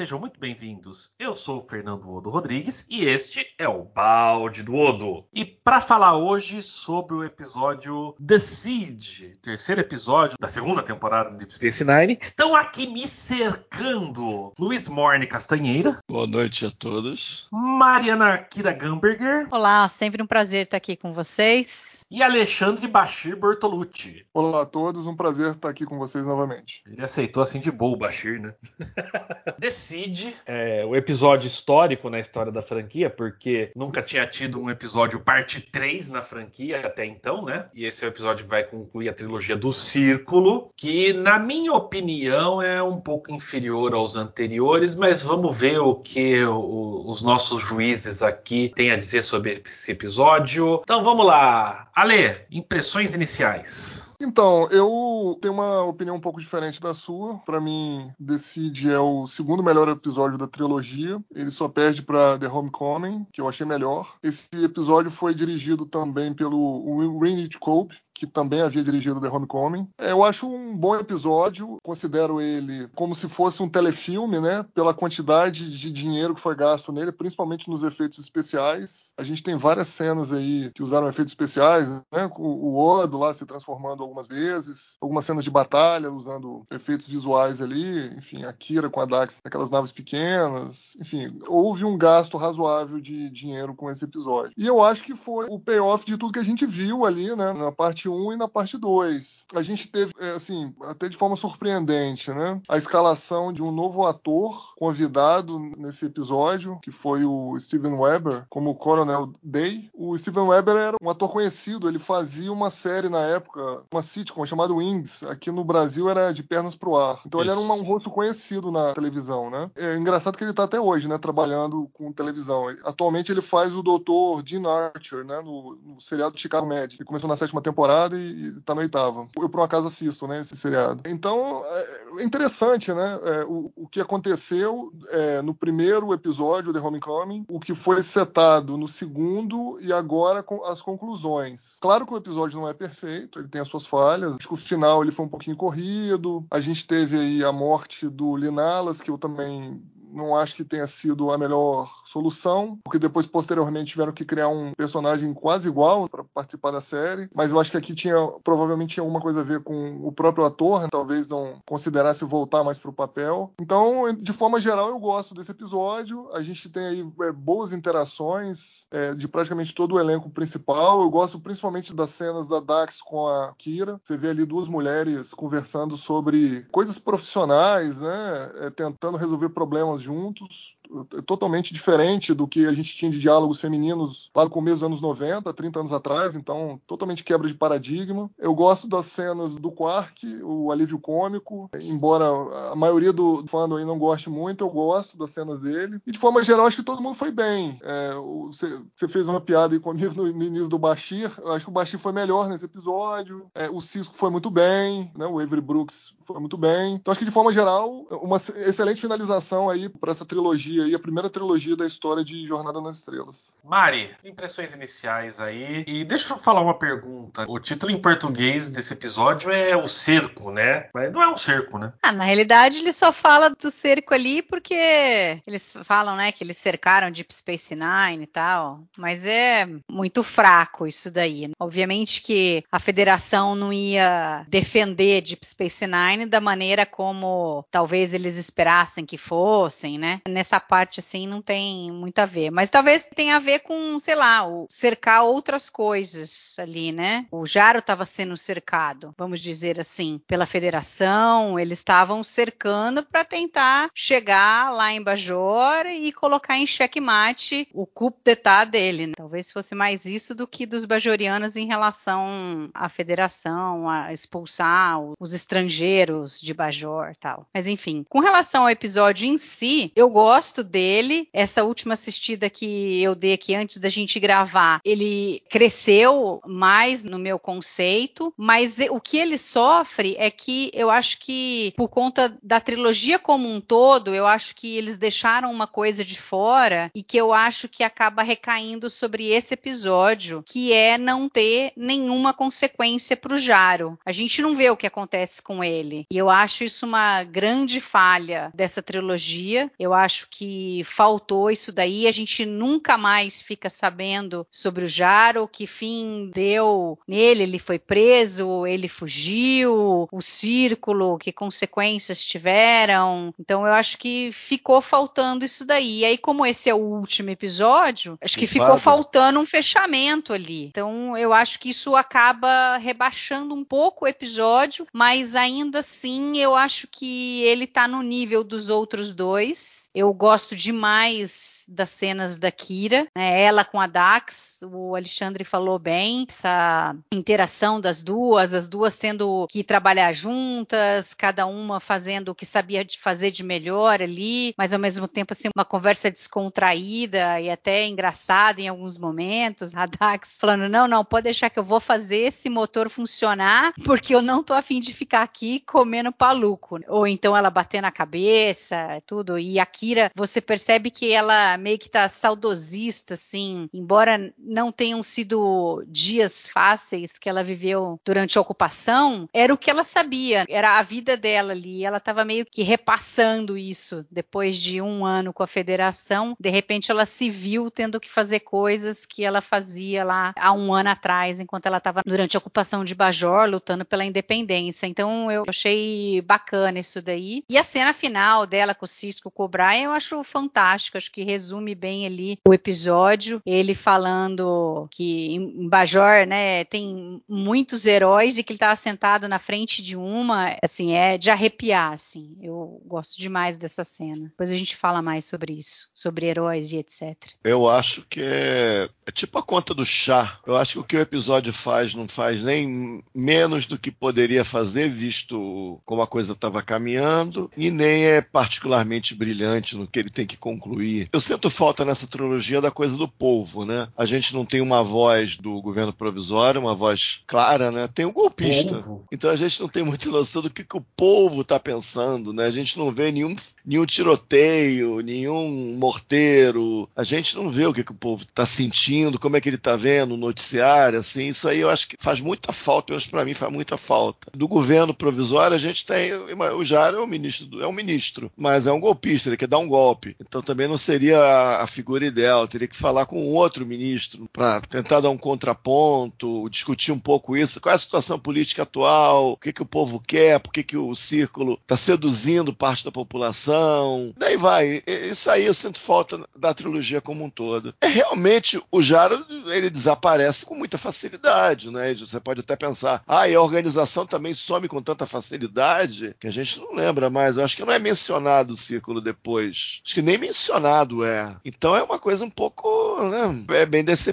Sejam muito bem-vindos. Eu sou o Fernando Odo Rodrigues e este é o Balde do Odo. E para falar hoje sobre o episódio The Siege, terceiro episódio da segunda temporada de Space Nine, estão aqui me cercando Luiz Morne Castanheira. Boa noite a todos. Mariana Kira Gamberger. Olá, sempre um prazer estar aqui com vocês e Alexandre Bashir Bortolucci. Olá a todos, um prazer estar aqui com vocês novamente. Ele aceitou assim de boa o Bashir, né? Decide é, o episódio histórico na história da franquia, porque nunca tinha tido um episódio parte 3 na franquia até então, né? E esse episódio vai concluir a trilogia do Círculo, que na minha opinião é um pouco inferior aos anteriores, mas vamos ver o que o, os nossos juízes aqui têm a dizer sobre esse episódio. Então vamos lá. Ale, impressões iniciais. Então, eu tenho uma opinião um pouco diferente da sua. Para mim, Decide é o segundo melhor episódio da trilogia. Ele só perde para The Homecoming, que eu achei melhor. Esse episódio foi dirigido também pelo Winnie Cope, que também havia dirigido The Homecoming. É, eu acho um bom episódio, considero ele como se fosse um telefilme, né? Pela quantidade de dinheiro que foi gasto nele, principalmente nos efeitos especiais. A gente tem várias cenas aí que usaram efeitos especiais, né? O Odo lá se transformando algumas vezes, algumas cenas de batalha usando efeitos visuais ali, enfim, a Kira com a Dax aquelas naves pequenas, enfim, houve um gasto razoável de dinheiro com esse episódio. E eu acho que foi o payoff de tudo que a gente viu ali, né? Na parte 1 e na parte 2. A gente teve, é, assim, até de forma surpreendente, né? A escalação de um novo ator convidado nesse episódio, que foi o Steven Weber, como Coronel Day. O Steven Weber era um ator conhecido, ele fazia uma série na época, uma sitcom chamada Wings. Aqui no Brasil era de pernas pro ar. Então Isso. ele era um, um, rosto conhecido na televisão, né? É engraçado que ele tá até hoje, né? Trabalhando com televisão. Atualmente ele faz o Dr. Dean Archer, né? No, no seriado Chicago Med. Ele começou na sétima temporada e, e tá na oitava. Eu, por um acaso, assisto, né, esse seriado. Então, é, é interessante, né, é, o, o, que aconteceu é, no primeiro episódio de Homecoming, o que foi setado no segundo e agora com as conclusões. Claro que o episódio não é perfeito, ele tem as suas falhas. Acho que o final ele foi um pouquinho corrido. A gente teve aí a morte do Linalas, que eu também não acho que tenha sido a melhor solução, porque depois, posteriormente, tiveram que criar um personagem quase igual para participar da série. Mas eu acho que aqui tinha, provavelmente, tinha alguma coisa a ver com o próprio ator, né? talvez não considerasse voltar mais para o papel. Então, de forma geral, eu gosto desse episódio. A gente tem aí é, boas interações é, de praticamente todo o elenco principal. Eu gosto principalmente das cenas da Dax com a Kira. Você vê ali duas mulheres conversando sobre coisas profissionais, né? É, tentando resolver problemas juntos, totalmente diferente do que a gente tinha de diálogos femininos lá no começo dos anos 90, 30 anos atrás, então totalmente quebra de paradigma. Eu gosto das cenas do Quark, o alívio cômico, embora a maioria do fã aí não goste muito, eu gosto das cenas dele. E de forma geral, acho que todo mundo foi bem. É, você, fez uma piada aí comigo no, no, início do Bashir, eu acho que o Bashir foi melhor nesse episódio, é, o Cisco foi muito bem, né, o Avery Brooks foi muito bem. Então acho que de forma geral, uma excelente finalização aí para essa trilogia aí, a primeira trilogia da história de Jornada nas Estrelas. Mari, impressões iniciais aí. E deixa eu falar uma pergunta. O título em português desse episódio é O Cerco, né? Mas não é um cerco, né? Ah, na realidade ele só fala do cerco ali porque eles falam, né, que eles cercaram Deep Space Nine e tal. Mas é muito fraco isso daí. Né? Obviamente que a federação não ia defender Deep Space Nine da maneira como talvez eles esperassem que fossem, né? Nessa parte assim não tem muito a ver. Mas talvez tenha a ver com, sei lá, o cercar outras coisas ali, né? O Jaro estava sendo cercado, vamos dizer assim, pela federação, eles estavam cercando para tentar chegar lá em Bajor e colocar em xeque-mate o coup d'etat dele. Né? Talvez fosse mais isso do que dos bajorianos em relação à federação, a expulsar os estrangeiros de Bajor tal. Mas enfim, com relação ao episódio em si, eu gosto dele. Essa última assistida que eu dei aqui antes da gente gravar, ele cresceu mais no meu conceito, mas o que ele sofre é que eu acho que por conta da trilogia como um todo, eu acho que eles deixaram uma coisa de fora e que eu acho que acaba recaindo sobre esse episódio, que é não ter nenhuma consequência para o Jaro. A gente não vê o que acontece com ele. E eu acho isso uma grande falha dessa trilogia. Eu acho que faltou isso daí. A gente nunca mais fica sabendo sobre o Jaro, que fim deu nele. Ele foi preso, ele fugiu, o círculo, que consequências tiveram. Então eu acho que ficou faltando isso daí. E aí, como esse é o último episódio, acho que ficou faltando um fechamento ali. Então eu acho que isso acaba rebaixando um pouco o episódio, mas ainda assim eu acho que ele tá no nível dos outros dois. Eu gosto demais das cenas da Kira, né? ela com a Dax, o Alexandre falou bem, essa interação das duas, as duas tendo que trabalhar juntas, cada uma fazendo o que sabia fazer de melhor ali, mas ao mesmo tempo assim uma conversa descontraída e até engraçada em alguns momentos. A Dax falando: "Não, não, pode deixar que eu vou fazer esse motor funcionar, porque eu não tô afim de ficar aqui comendo paluco". Ou então ela bater na cabeça, tudo. E a Kira, você percebe que ela meio que tá saudosista assim, embora não tenham sido dias fáceis que ela viveu durante a ocupação, era o que ela sabia, era a vida dela ali. Ela estava meio que repassando isso depois de um ano com a federação. De repente, ela se viu tendo que fazer coisas que ela fazia lá há um ano atrás, enquanto ela estava durante a ocupação de Bajor, lutando pela independência. Então, eu achei bacana isso daí. E a cena final dela com o Cisco, com o eu acho fantástico. Acho que resume bem ali o episódio. Ele falando falando que em Bajor, né, tem muitos heróis e que ele estava sentado na frente de uma, assim, é de arrepiar, assim. Eu gosto demais dessa cena. Depois a gente fala mais sobre isso, sobre heróis e etc. Eu acho que é, é tipo a conta do chá. Eu acho que o que o episódio faz não faz nem menos do que poderia fazer, visto como a coisa estava caminhando, e nem é particularmente brilhante no que ele tem que concluir. Eu sinto falta nessa trilogia da coisa do povo, né? A gente gente não tem uma voz do governo provisório, uma voz clara, né? Tem o golpista. Povo. Então a gente não tem muita noção do que, que o povo está pensando, né? A gente não vê nenhum, nenhum tiroteio, nenhum morteiro. A gente não vê o que, que o povo está sentindo, como é que ele está vendo o noticiário, assim. Isso aí eu acho que faz muita falta, pelo menos para mim faz muita falta. Do governo provisório a gente tem o Jara é um ministro, é um ministro, mas é um golpista, ele quer dar um golpe. Então também não seria a, a figura ideal, teria que falar com outro ministro para tentar dar um contraponto, discutir um pouco isso. Qual é a situação política atual? O que, que o povo quer? Por que, que o círculo está seduzindo parte da população? Daí vai. Isso aí eu sinto falta da trilogia como um todo. É realmente o Jaro ele desaparece com muita facilidade, né? Você pode até pensar, ah, e a organização também some com tanta facilidade que a gente não lembra mais. Eu acho que não é mencionado o círculo depois. Acho que nem mencionado é. Então é uma coisa um pouco, né? É bem decepcionante,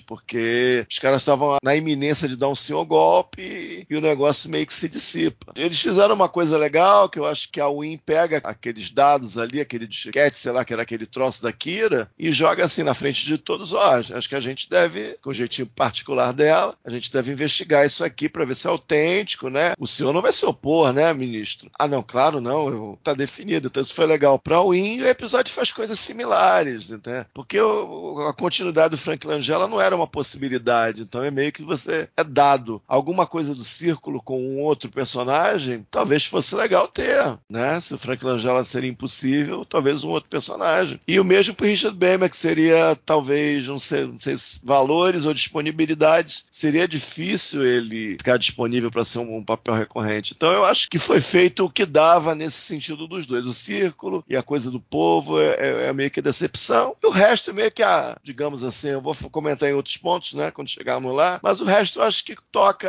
porque os caras estavam na iminência de dar um senhor golpe e o negócio meio que se dissipa. Eles fizeram uma coisa legal, que eu acho que a Win pega aqueles dados ali, aquele disquete, sei lá, que era aquele troço da Kira, e joga assim na frente de todos. Ó, acho que a gente deve, com o jeitinho particular dela, a gente deve investigar isso aqui para ver se é autêntico, né? O senhor não vai se opor, né, ministro? Ah, não, claro, não, eu, tá definido. Então isso foi legal. Pra Win, o episódio faz coisas similares, né? Porque o, a continuidade do Frank Langella não era uma possibilidade. Então é meio que você é dado alguma coisa do círculo com um outro personagem, talvez fosse legal ter, né? Se o Frank Langella seria impossível, talvez um outro personagem. E o mesmo para Richard que seria talvez, não sei, não sei valores ou disponibilidades, seria difícil ele ficar disponível para ser um, um papel recorrente. Então eu acho que foi feito o que dava nesse sentido dos dois. O círculo e a coisa do povo é, é, é meio que decepção. E o resto é meio que a, digamos assim, eu vou comentar em outros pontos, né, quando chegarmos lá, mas o resto eu acho que toca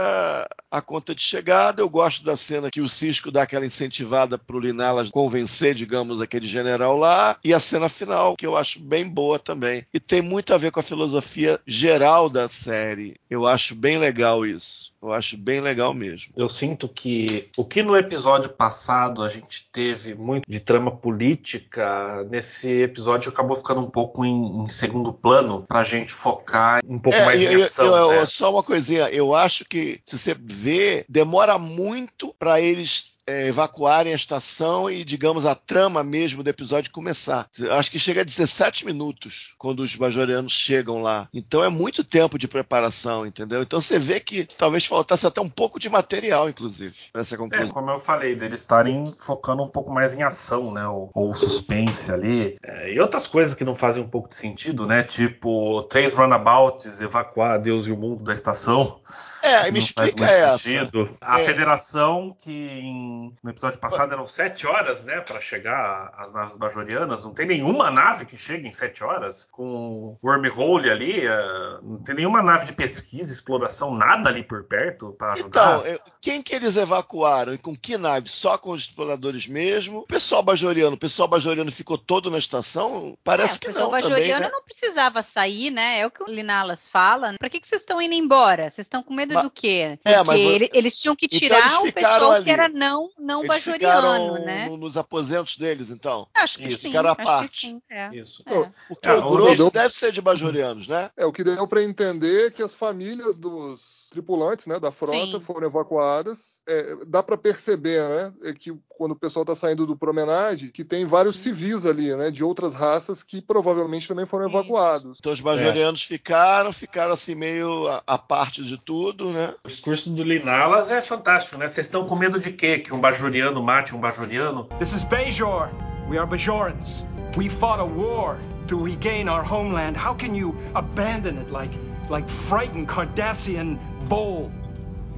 a conta de chegada. Eu gosto da cena que o Cisco dá aquela incentivada pro Linala convencer, digamos, aquele general lá, e a cena final, que eu acho bem boa também. E tem muito a ver com a filosofia geral da série. Eu acho bem legal isso. Eu acho bem legal mesmo. Eu sinto que o que no episódio passado a gente teve muito de trama política, nesse episódio acabou ficando um pouco em, em segundo plano para a gente focar um pouco é, mais eu, em ação. Eu, né? Só uma coisinha, eu acho que se você vê, demora muito para eles é, evacuarem a estação e, digamos, a trama mesmo do episódio começar. Acho que chega a 17 minutos quando os bajorianos chegam lá. Então é muito tempo de preparação, entendeu? Então você vê que talvez faltasse até um pouco de material, inclusive, para essa É, conclusão. como eu falei, deles estarem focando um pouco mais em ação, né? Ou, ou suspense ali. É, e outras coisas que não fazem um pouco de sentido, né? Tipo, três runabouts, evacuar Deus e o mundo da estação. É, me explica essa. sentido. A É. federação, que em- no episódio passado eram sete horas, né, para chegar às naves bajorianas, não tem nenhuma nave que chegue em sete horas, com wormhole ali, é, não tem nenhuma nave de pesquisa, exploração, nada ali por perto para ajudar. Então, é, quem que eles evacuaram e com que nave? Só com os exploradores mesmo? O pessoal bajoriano, o pessoal bajoriano ficou todo na estação? Parece É, que o pessoal não também, bajoriano né? não precisava sair, né? É o que o Linalas fala. Pra que, que vocês estão indo embora? Vocês estão com medo Mas- do quê? É, Porque mas vo- ele- eles tinham que Então tirar eles o pessoal ali. que era não, não Eles bajoriano, ficaram né? no- nos aposentos deles, então. Acho que Isso, sim. ficaram à acho parte. que sim. É. Isso. É. Porque É, o o grosso deu- deve ser de bajorianos, né? É, o que deu para entender é que as famílias dos tripulantes né, da frota Sim. foram evacuadas. É, dá para perceber né, é que quando o pessoal está saindo do promenade, que tem vários civis ali, né, de outras raças que provavelmente também foram Isso. evacuados. Então os bajorianos ficaram, ficaram assim meio à, à parte de tudo, né? O discurso do Linalas é fantástico, né? Vocês estão com medo de quê? Que um bajoriano mate um bajoriano? This is Bajor. We are Bajorans. We fought a war to regain our homeland. How can you abandon it like like frightened Cardassian bold?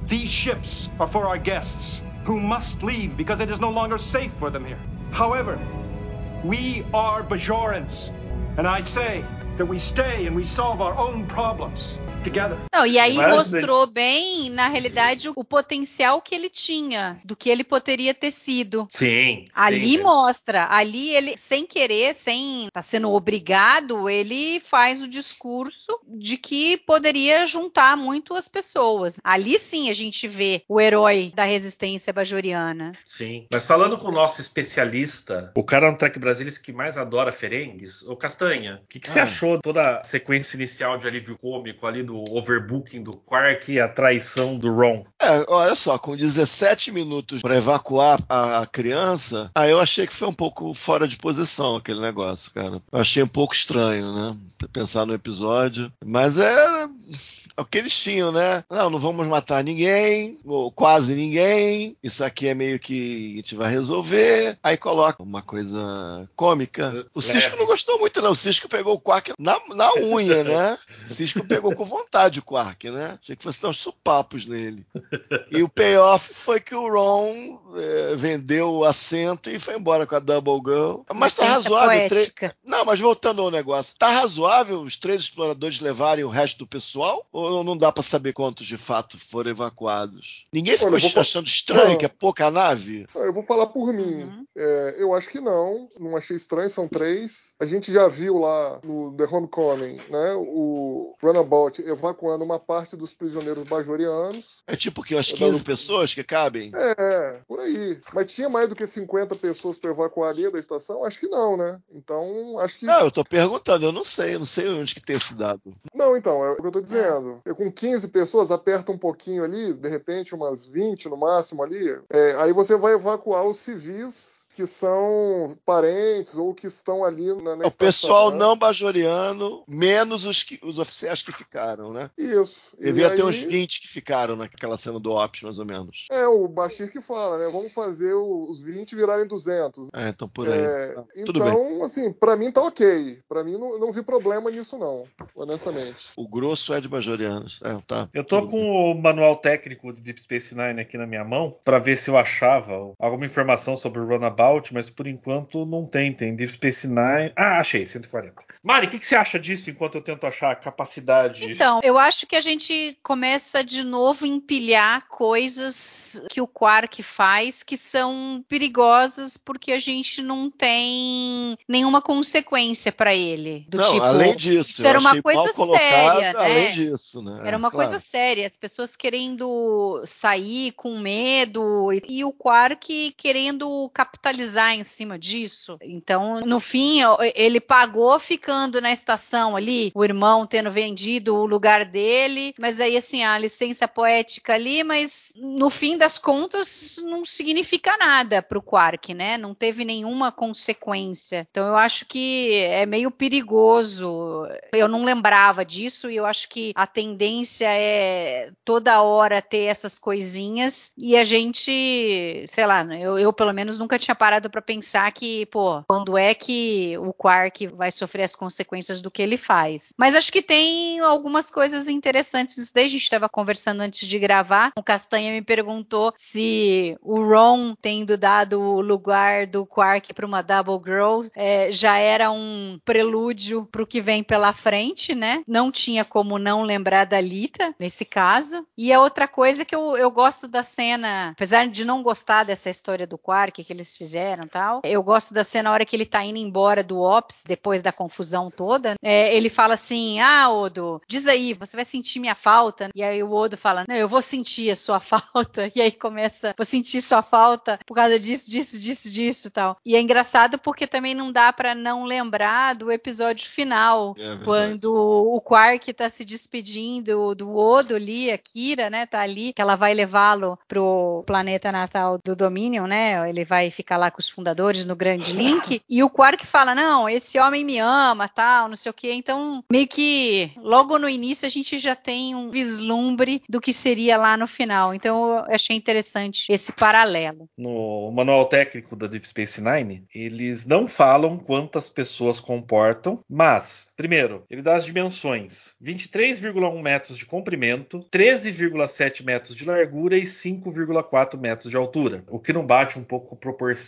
These ships are for our guests who must leave because it is no longer safe for them here. However, we are Bajorans, and I say that we stay and we solve our own problems together. Não, e aí Mas- mostrou bem, na realidade, o, o potencial que ele tinha, do que ele poderia ter sido. Sim. Ali sim, mostra, ali ele, sem querer, sem estar sendo obrigado, ele faz o discurso de que poderia juntar muito as pessoas. Ali sim a gente vê o herói da resistência bajoriana. Sim. Mas falando com o nosso especialista, o cara no Trek Brasilis que mais adora Ferengues, o Castanha, o que, que você Ah. Achou toda a sequência inicial de alívio cômico ali do overbooking do Quark e a traição do Ron? É, olha só, com 17 minutos para evacuar a, criança, aí eu achei que foi um pouco fora de posição aquele negócio, cara. Eu achei um pouco estranho, né? Pensar no episódio. Mas é. É o que eles tinham, né? Não, não vamos matar ninguém, ou quase ninguém. Isso aqui é meio que a gente vai resolver. Aí coloca uma coisa cômica. O. Cisco não gostou muito, não. O Cisco pegou o Quark na, na unha, né? Cisco pegou com vontade o Quark, né? Achei que fosse dar uns supapos nele. E o payoff foi que o Ron eh, vendeu o assento e foi embora com a Double Gun. Mas tá Licença razoável. tre-. Não, mas voltando ao negócio, tá razoável os três exploradores levarem o resto do pessoal? Ou não dá pra saber quantos de fato foram evacuados? Ninguém ficou Olha, achando estranho Não. que é pouca nave? Ah, Eu vou falar por mim. Uhum. É, eu acho que não. Não achei estranho, são três. A gente já viu lá no The Homecoming, né? O Runabout evacuando uma parte dos prisioneiros bajorianos. É tipo que umas Eu 15 não- pessoas que cabem? É, por aí. Mas tinha mais do que 50 pessoas para evacuar ali da estação? Acho que não, né? Então, acho que. Não, eu tô perguntando, eu não sei, eu não sei onde que tem esse dado. Não, então, é o que eu tô dizendo. Eu, com 15 pessoas, aperta um pouquinho ali, de repente umas 20 no máximo ali. é, aí você vai evacuar os civis que são parentes ou que estão ali na, na O pessoal né? não bajoriano, menos os, que- os oficiais que ficaram, né? Isso. E Devia ter aí- uns 20 que ficaram naquela cena do Ops, mais ou menos. É, o Bashir que fala, né? Vamos fazer os 20 virarem 200. É, então por aí. É, Tá, Tudo bem. então, assim, pra mim tá ok. Pra mim não, não vi problema nisso, não, honestamente. O grosso é de bajorianos. É, tá. Eu tô com o manual técnico de Deep Space Nine aqui na minha mão pra ver se eu achava alguma informação sobre o Runabout, mas por enquanto não tem. Tem Deep Space Nine. Ah, achei, 140. Mari, o que, que você acha disso enquanto eu tento achar a capacidade? Então, eu acho que a gente começa de novo a empilhar coisas que o Quark faz que são perigosas porque a gente não tem nenhuma consequência pra ele. Do Não, tipo, além disso, isso era uma coisa séria, né? além disso, né? Era uma claro. coisa séria, as pessoas querendo sair com medo e, e o Quark querendo capitalizar em cima disso. Então, no fim, ele pagou ficando na estação ali, o irmão tendo vendido o lugar dele, mas aí assim, a licença poética ali, mas no fim das contas não significa nada pro Quark, né? Não teve nenhuma consequência. Então eu acho que é meio perigoso. Eu não lembrava disso e eu acho que a tendência é toda hora ter essas coisinhas e a gente, sei lá, eu, eu pelo menos nunca tinha parado para pensar que, pô, quando é que o Quark vai sofrer as consequências do que ele faz. Mas acho que tem algumas coisas interessantes nisso daí. A gente estava conversando antes de gravar. O Castanha me perguntou se o Ron tendo dado o lugar do Quark para uma Double Girl é, já era um prelúdio para o que vem pela frente, né? Não tinha como não lembrar da Lita nesse caso. E a outra coisa que eu, eu gosto da cena, apesar de não gostar dessa história do Quark que eles fizeram e tal, eu gosto da cena na hora que ele tá indo embora do Ops, depois da confusão toda. é, ele fala assim: Ah, Odo, diz aí, você vai sentir minha falta. E aí o Odo fala: Não, eu vou sentir a sua falta. E aí começa, vou sentir sua falta por causa disso, disso, disso, disso e tal. E é engraçado porque também não dá pra não lembrar do episódio final, É quando o Quark tá se despedindo do Odo ali, a Kira, né, tá ali, que ela vai levá-lo pro planeta natal do Dominion, né? Ele vai ficar lá com os fundadores no Grande Link. e o Quark fala: "Não, esse homem me ama, tal, não sei o quê". Então, meio que logo no início a gente já tem um vislumbre do que seria lá no final. Então, eu achei interessante esse paralelo. No manual técnico da Deep Space Nine, eles não falam quantas pessoas comportam, mas, primeiro, ele dá as dimensões: 23,1 metros de comprimento, 13,7 metros de largura e 5,4 metros de altura. O que não bate um pouco com a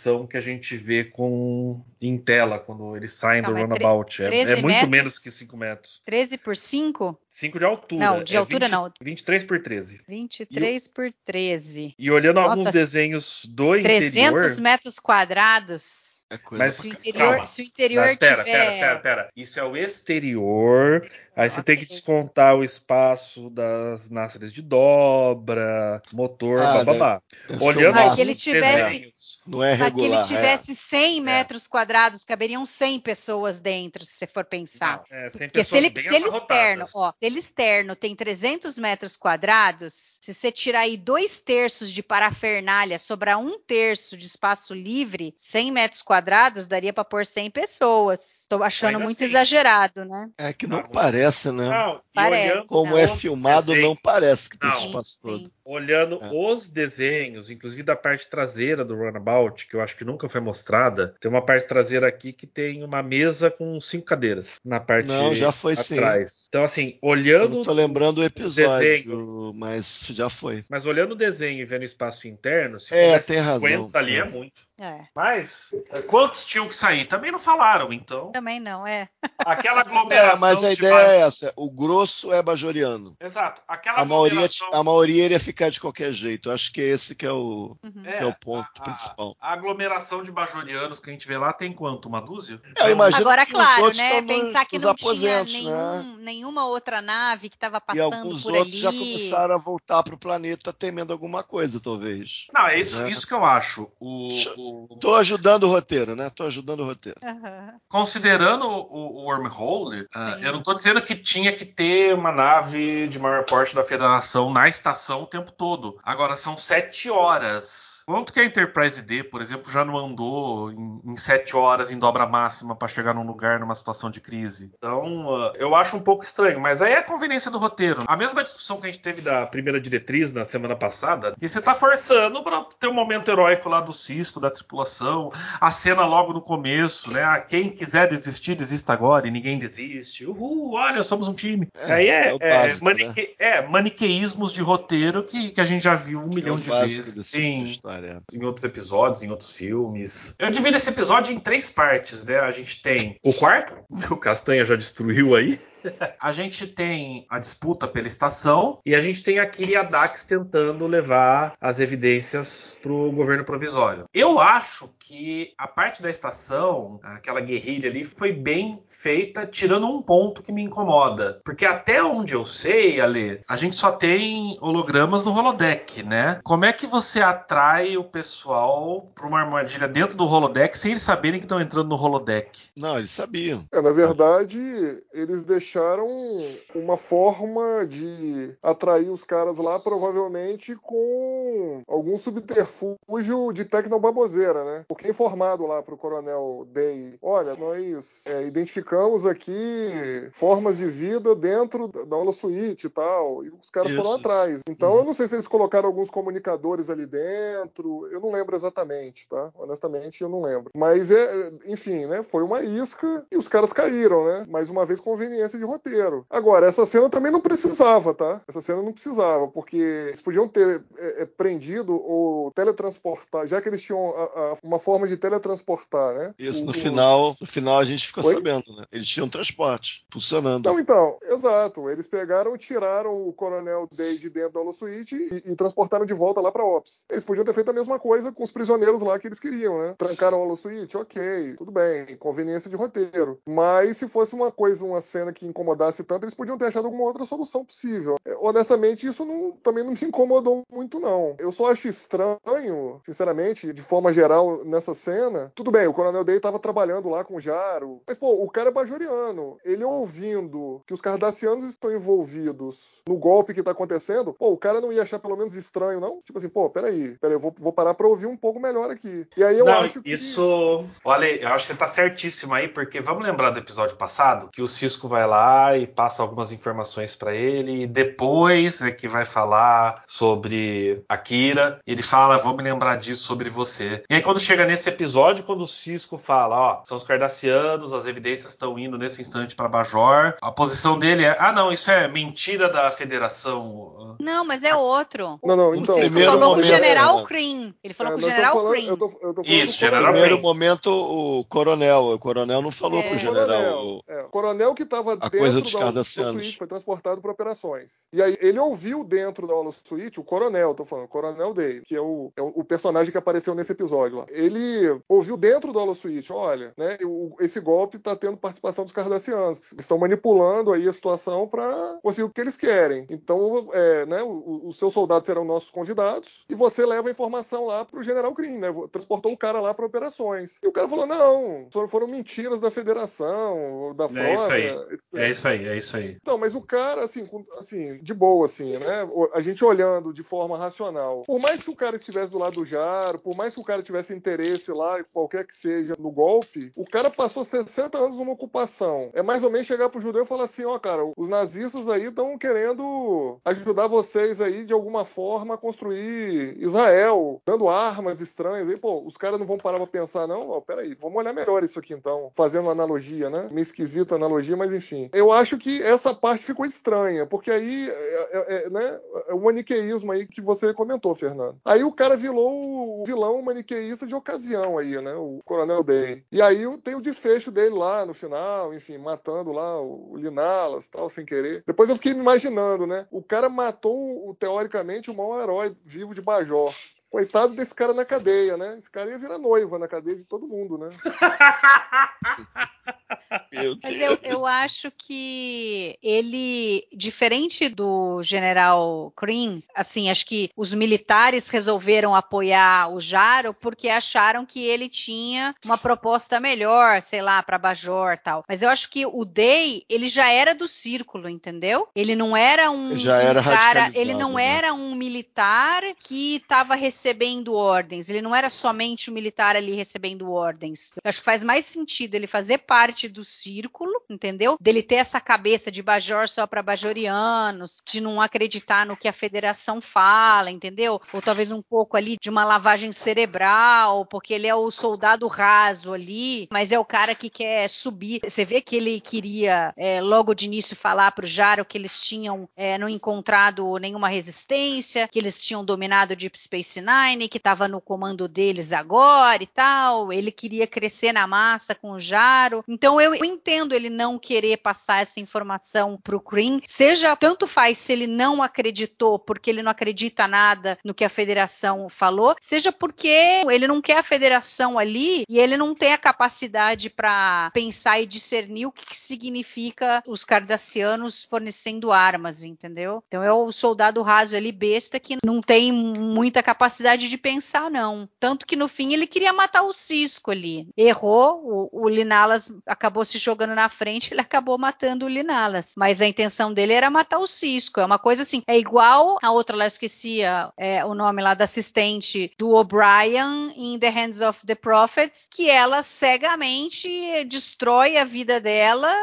proporção que a gente vê com em tela quando eles saem é do tre- runabout. É, 13 é muito metros? menos que 5 metros. 13 por 5? 5 de altura. Não, de é altura não. 23 por 13. 23 por 13. E olhando Nossa. alguns desenhos do 300 interior. metros quadrados. É coisa Mas- Se o interior, Calma. se o interior Mas pera, tiver. pera, pera, pera. Isso é o exterior. Aí você tem que descontar o espaço das náceres de dobra, motor, Ah, bababá. Olhando Ah, que ele tivesse- desenhos. Não é Para que ele regular. é. tivesse 100 metros quadrados, caberiam 100 pessoas dentro, se você for pensar. Não, é, sem Porque se pessoas ele, bem se ele externo, ó, se ele externo tem 300 metros quadrados, se você tirar aí dois terços de parafernália, sobrar um terço de espaço livre, 100 metros quadrados daria para pôr 100 pessoas. Tô achando muito assim. exagerado, né? É que não parece, né? Não, Parece. olhando Como Não. é filmado, não desenhos- parece que tem Não. esse espaço Sim, todo. sim. Olhando É. os desenhos, inclusive da parte traseira do Runabout, que eu acho que nunca foi mostrada, tem uma parte traseira aqui que tem uma mesa com cinco cadeiras na parte Não, já foi sim. atrás. Então, assim, Eu olhando não tô lembrando o episódio, desenho. mas já foi. Mas olhando o desenho e vendo o espaço interno, se É, tem razão. 50 ali É. é muito. É, Mas eh, quantos tinham que sair? Também não falaram, então. também não, é. Aquela aglomeração. É, mas a de ideia ba- é essa: o grosso é bajoriano. Exato. Aquela A maioria, aglomeração. a maioria iria ficar de qualquer jeito. Acho que esse que é o, Uhum. É, que é o ponto a- a- principal. A aglomeração de bajorianos que a gente vê lá tem quanto? Uma dúzia? É, eu imagino Agora, claro, né? nos- Pensar que não aposentos, tinha né? nenhum, nenhuma outra nave que estava E passando alguns por outros ali. já começaram a voltar pro planeta temendo alguma coisa, talvez. Não, é isso, Né? isso que eu acho. O, o- Tô ajudando o roteiro, né? Tô ajudando o roteiro. Aham. considerando o, o wormhole, Sim. eu não estou dizendo que tinha que ter uma nave de maior porte da Federação na estação o tempo todo. Agora são sete horas Quanto que a Enterprise D, por exemplo, já não andou em, em sete horas em dobra máxima para chegar num lugar numa situação de crise? Então, uh, eu acho um pouco estranho, mas aí é a conveniência do roteiro. A mesma discussão que a gente teve da primeira diretriz na semana passada, que você tá forçando para ter um momento heróico lá do Cisco, da tripulação, a cena logo no começo, né? Ah, Quem quiser desistir, desista agora e ninguém desiste. Uhul, olha, somos um time. É, aí é, é é, básico, manique- é, maniqueísmos de roteiro que, que a gente já viu um É milhão de vezes. tipo Sim de em outros episódios, em outros filmes. Eu divido esse episódio em três partes, né? A gente tem o quarto, que o Castanha já destruiu aí. A gente tem a disputa pela estação e a gente tem a Kiri e a Dax tentando levar as evidências para o governo provisório. Eu acho que a parte da estação, aquela guerrilha ali, foi bem feita, tirando um ponto que me incomoda. Porque até onde eu sei, Ale, a gente só tem hologramas no holodeck, né? Como é que você atrai o pessoal para uma armadilha dentro do holodeck sem eles saberem que estão entrando no holodeck? Não, eles sabiam. É, na verdade, eles deixaram uma forma de atrair os caras lá, provavelmente com algum subterfúgio de tecnobaboseira, né? Porque é informado lá pro Coronel Day, olha, nós é, identificamos aqui formas de vida dentro da da holosuite e tal, e os caras foram Isso. atrás. Então Uhum. eu não sei se eles colocaram alguns comunicadores ali dentro, eu não lembro exatamente, tá? Honestamente, eu não lembro. Mas, é, enfim, né? Foi uma isca e os caras caíram, né? Mais uma vez, conveniência de roteiro. Agora, essa cena também não precisava, tá? Essa cena não precisava, porque eles podiam ter é, é, prendido ou teletransportar, já que eles tinham a- a- uma forma de teletransportar, né? Isso, O- no final, no final a gente Oi? sabendo, né? Eles tinham transporte funcionando. Não, então, exato. Eles pegaram, tiraram o Coronel Day de dentro da holosuite e, e transportaram de volta lá pra Ops. Eles podiam ter feito a mesma coisa com os prisioneiros lá que eles queriam, né? Trancaram a holosuite, ok, tudo bem, conveniência de roteiro. Mas se fosse uma coisa, uma cena que incomodasse tanto, eles podiam ter achado alguma outra solução possível. É, Honestamente, isso não- também não me incomodou muito, não. Eu só acho estranho, sinceramente, de forma geral, nessa cena. Tudo bem, o Coronel Day tava trabalhando lá com o Jaro, mas, pô, o cara é bajoriano. Ele ouvindo que os cardassianos estão envolvidos no golpe que tá acontecendo, pô, o cara não ia achar pelo menos estranho, não? Tipo assim, pô, peraí, peraí, eu vou, vou parar pra ouvir um pouco melhor aqui. E aí eu não, acho que. isso. Olha, eu acho que você tá certíssimo aí, porque vamos lembrar do episódio passado que o Cisco vai lá e passa algumas informações pra ele, e depois é que vai falar sobre a Kira. Ele fala, vou me lembrar disso sobre você. E aí, quando chega nesse episódio, quando o Cisco fala, ó, são os cardassianos, as evidências estão indo nesse instante pra Bajor, a posição dele é, ah, não, isso é mentira da federação. Não, mas é outro. Não, não, então. Ele falou com o General? Cream. Ele falou É, com o General eu tô, eu tô falando Isso, General No coronel. primeiro momento, o coronel, o coronel não falou É. pro O general. coronel, é, o coronel que estava dentro coisa dos da cardassianos. Foi transportado para operações. E aí ele ouviu dentro da Holosuite o coronel, tô falando, o coronel dele, que é o, é o o personagem que apareceu nesse episódio lá. Ele ouviu dentro da Holosuite, olha, né, o- esse golpe tá tendo participação dos cardassianos, que estão manipulando aí a situação para conseguir o que eles querem. Então, é, né, o- os seus soldados serão nossos convidados e você leva a informação lá pro General Green, né? Transportou o cara lá para operações. E o cara falou: não, foram, foram mentiras da federação, da frota. É isso aí. É isso aí, é isso aí. Então, mas o cara, assim, com- assim, de boa, assim, né? A gente olhando de forma racional. Por mais que o cara estivesse do lado do Jaro, por mais que o cara tivesse interesse lá, qualquer que seja, no golpe, o cara passou 60 anos numa ocupação. É mais ou menos chegar pro judeu e falar assim, ó, cara, os nazistas aí estão querendo ajudar vocês aí de alguma forma a construir Israel, dando armas estranhas. Aí, pô, os caras não vão parar pra pensar, não? Ó, peraí, vamos olhar melhor isso aqui então. Fazendo uma analogia, né? Meio esquisita analogia, mas enfim. Eu acho que essa parte ficou estranha, porque aí é, é- é, né, é o maniqueísmo aí que você comentou, Fernando. Aí o cara vilou o vilão maniqueísta de ocasião aí, né? O Coronel Day. E aí tem o desfecho dele lá no final, enfim, matando lá o Linalas tal, sem querer. Depois eu fiquei me imaginando, né? O cara matou, teoricamente, o maior herói vivo de Bajor. Coitado desse cara na cadeia, né? Esse cara ia virar noiva na cadeia de todo mundo, né? Meu Mas Deus. eu, eu acho que ele, diferente do General Cream, assim, acho que os militares resolveram apoiar o Jaro porque acharam que ele tinha uma proposta melhor, sei lá, para Bajor tal. Mas eu acho que o Day, ele já era do círculo, entendeu? Ele não era um, Já era um cara, ele não né? era um militar que estava recém recebendo ordens, ele não era somente o militar ali recebendo ordens. Eu acho que faz mais sentido ele fazer parte do círculo, entendeu? Dele ter essa cabeça de Bajor só para bajorianos, de não acreditar no que a federação fala, entendeu? Ou talvez um pouco ali de uma lavagem cerebral, porque ele é o soldado raso ali, mas é o cara que quer subir. Você vê que ele queria é, logo de início falar para o Jaro que eles tinham é, não encontrado nenhuma resistência, que eles tinham dominado Deep Space Nine, que estava no comando deles agora e tal. Ele queria crescer na massa com o Jaro. Então eu entendo ele não querer passar essa informação pro Kryn, seja tanto faz se ele não acreditou porque ele não acredita nada no que a federação falou, seja porque ele não quer a federação ali e ele não tem a capacidade para pensar e discernir o que, que significa os cardassianos fornecendo armas, entendeu? Então é o soldado raso ali besta que não tem muita capacidade de pensar não. Tanto que no fim ele queria matar o Cisco ali. Errou, o, o Linalas acabou se jogando na frente, ele acabou matando o Linalas. Mas a intenção dele era matar o Cisco. É uma coisa assim, é igual a outra lá, eu esqueci é, o nome lá da assistente do O'Brien em The Hands of the Prophets, que ela cegamente destrói a vida dela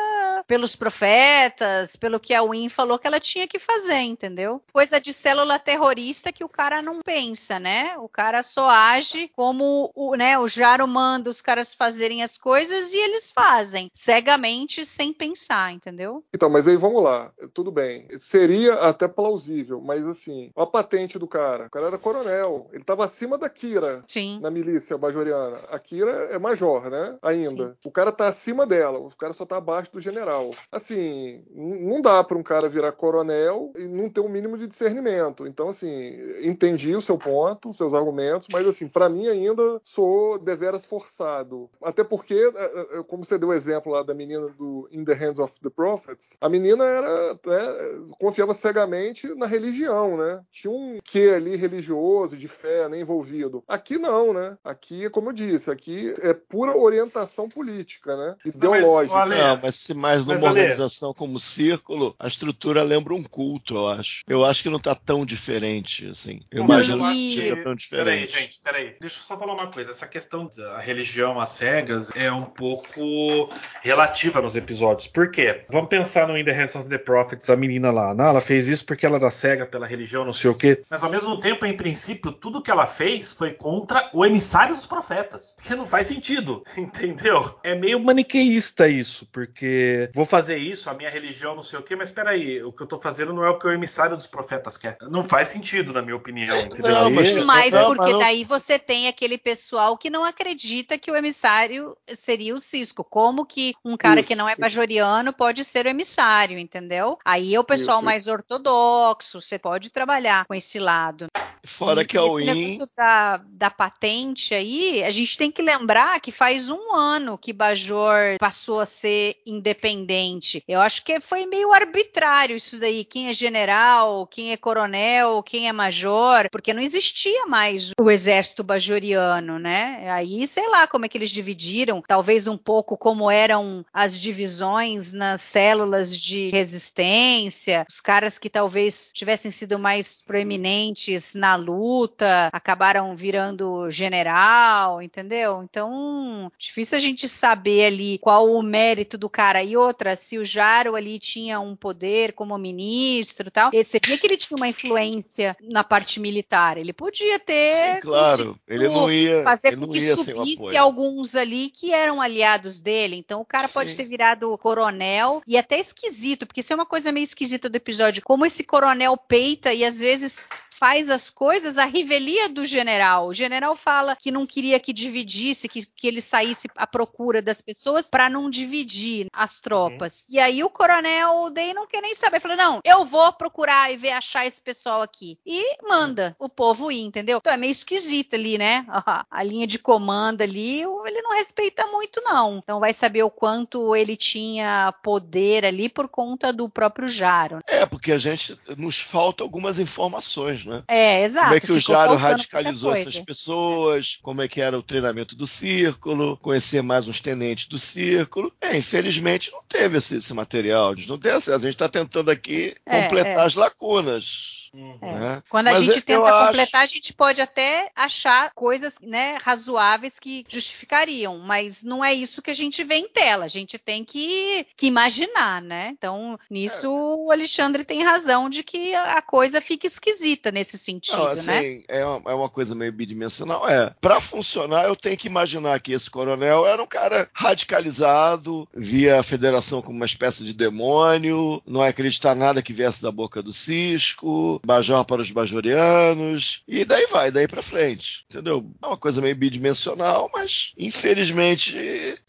pelos profetas, pelo que a Win falou que ela tinha que fazer, entendeu? Coisa de célula terrorista que o cara não pensa, né? O cara só age como o, né, o Jaro manda os caras fazerem as coisas e eles fazem, cegamente, sem pensar, entendeu? Então, mas aí vamos lá, tudo bem. Seria até plausível, mas assim, a patente do cara, o cara era coronel, ele estava acima da Kira Sim. na milícia bajoriana. A Kira é major, né? Ainda. Sim. O cara tá acima dela, o cara só tá abaixo do general. Assim, não dá para um cara virar coronel e não ter um mínimo de discernimento. Então, assim, entendi o seu ponto, os seus argumentos, mas assim, para mim ainda sou deveras forçado. Até porque, é, é, como você deu o exemplo lá da menina do In the Hands of the Prophets, a menina era né, confiava cegamente na religião, né? Tinha um quê ali religioso, de fé, né, envolvido. Aqui não, né? Aqui, como eu disse, aqui é pura orientação política, né? Ideológica. Não, mas, não, mas se mais numa organização como Círculo, a estrutura lembra um culto, eu acho. Eu acho que não tá tão diferente, assim. Eu imagino eu acho que que- seja tão Peraí, diferente. gente, peraí. Deixa eu só falar uma coisa. Essa questão da religião às cegas é um pouco relativa nos episódios. Por quê? Vamos pensar no In the Hands of the Prophets, a menina lá. Não, ela fez isso porque ela era cega pela religião, não sei o quê. Mas ao mesmo tempo, em princípio, tudo que ela fez foi contra o emissário dos profetas. Que não faz sentido, entendeu? É meio maniqueísta isso, porque vou fazer isso, a minha religião, não sei o quê, mas peraí, o que eu tô fazendo não é o que o emissário dos profetas quer. Não faz sentido, na minha opinião, entendeu? Não, Aí- mas- Mas Não, porque não- daí você tem aquele pessoal que não acredita que o emissário seria o Cisco. Como que um cara Isso, que não é bajoriano pode ser o emissário, entendeu? Aí é o pessoal Isso. mais ortodoxo, você pode trabalhar com esse lado. Fora E que a Win. negócio da, da patente aí, a gente tem que lembrar que faz um ano que Bajor passou a ser independente. Eu acho que foi meio arbitrário isso daí. Quem é general, quem é coronel, quem é major, porque não existia mais o exército bajoriano, né? Aí, sei lá como é que eles dividiram, talvez um pouco como eram as divisões nas células de resistência, os caras que talvez tivessem sido mais proeminentes na luta, acabaram virando general, entendeu? Então, difícil a gente saber ali qual o mérito do cara. E outra, se o Jaro ali tinha um poder como ministro e tal, você via que ele tinha uma influência na parte militar. Ele podia ter Sim, claro. Ele não ia, fazer ele com não que ia subisse alguns ali que eram aliados dele. Então o cara pode Sim. ter virado coronel e até esquisito, porque isso é uma coisa meio esquisita do episódio, como esse coronel peita e às vezes faz as coisas à revelia do general. O general fala que não queria que dividisse, que, que ele saísse à procura das pessoas para não dividir as tropas. E aí o coronel Day não quer nem saber. Fala, não, eu vou procurar e ver achar esse pessoal aqui. E manda o povo ir, entendeu? Então é meio esquisito ali, né? A, a linha de comando ali, ele não respeita muito, não. Então vai saber o quanto ele tinha poder ali por conta do próprio Jaro. É, porque a gente nos falta algumas informações, não né? É, exato. Como é que o faltando radicalizou essas pessoas, como é que era o treinamento do círculo, conhecer mais uns tenentes do círculo. É, infelizmente não teve esse, esse material, não tem acesso. A gente está tentando aqui É, completar é. as lacunas. É. né? Quando a Mas gente tenta eu acho- completar, a gente pode até achar coisas né, razoáveis que justificariam, mas não é isso que a gente vê em tela. A gente tem que, que imaginar, né? Então, nisso o Alexandre tem razão de que a a coisa fica esquisita nesse sentido, Não, assim, né? é, uma, é uma coisa meio bidimensional. É, para funcionar, eu tenho que imaginar que esse coronel era um cara radicalizado, via a federação como uma espécie de demônio, não acreditar nada que viesse da boca do Cisco, Bajor para os bajorianos, e daí vai, daí para frente, entendeu? É uma coisa meio bidimensional, mas infelizmente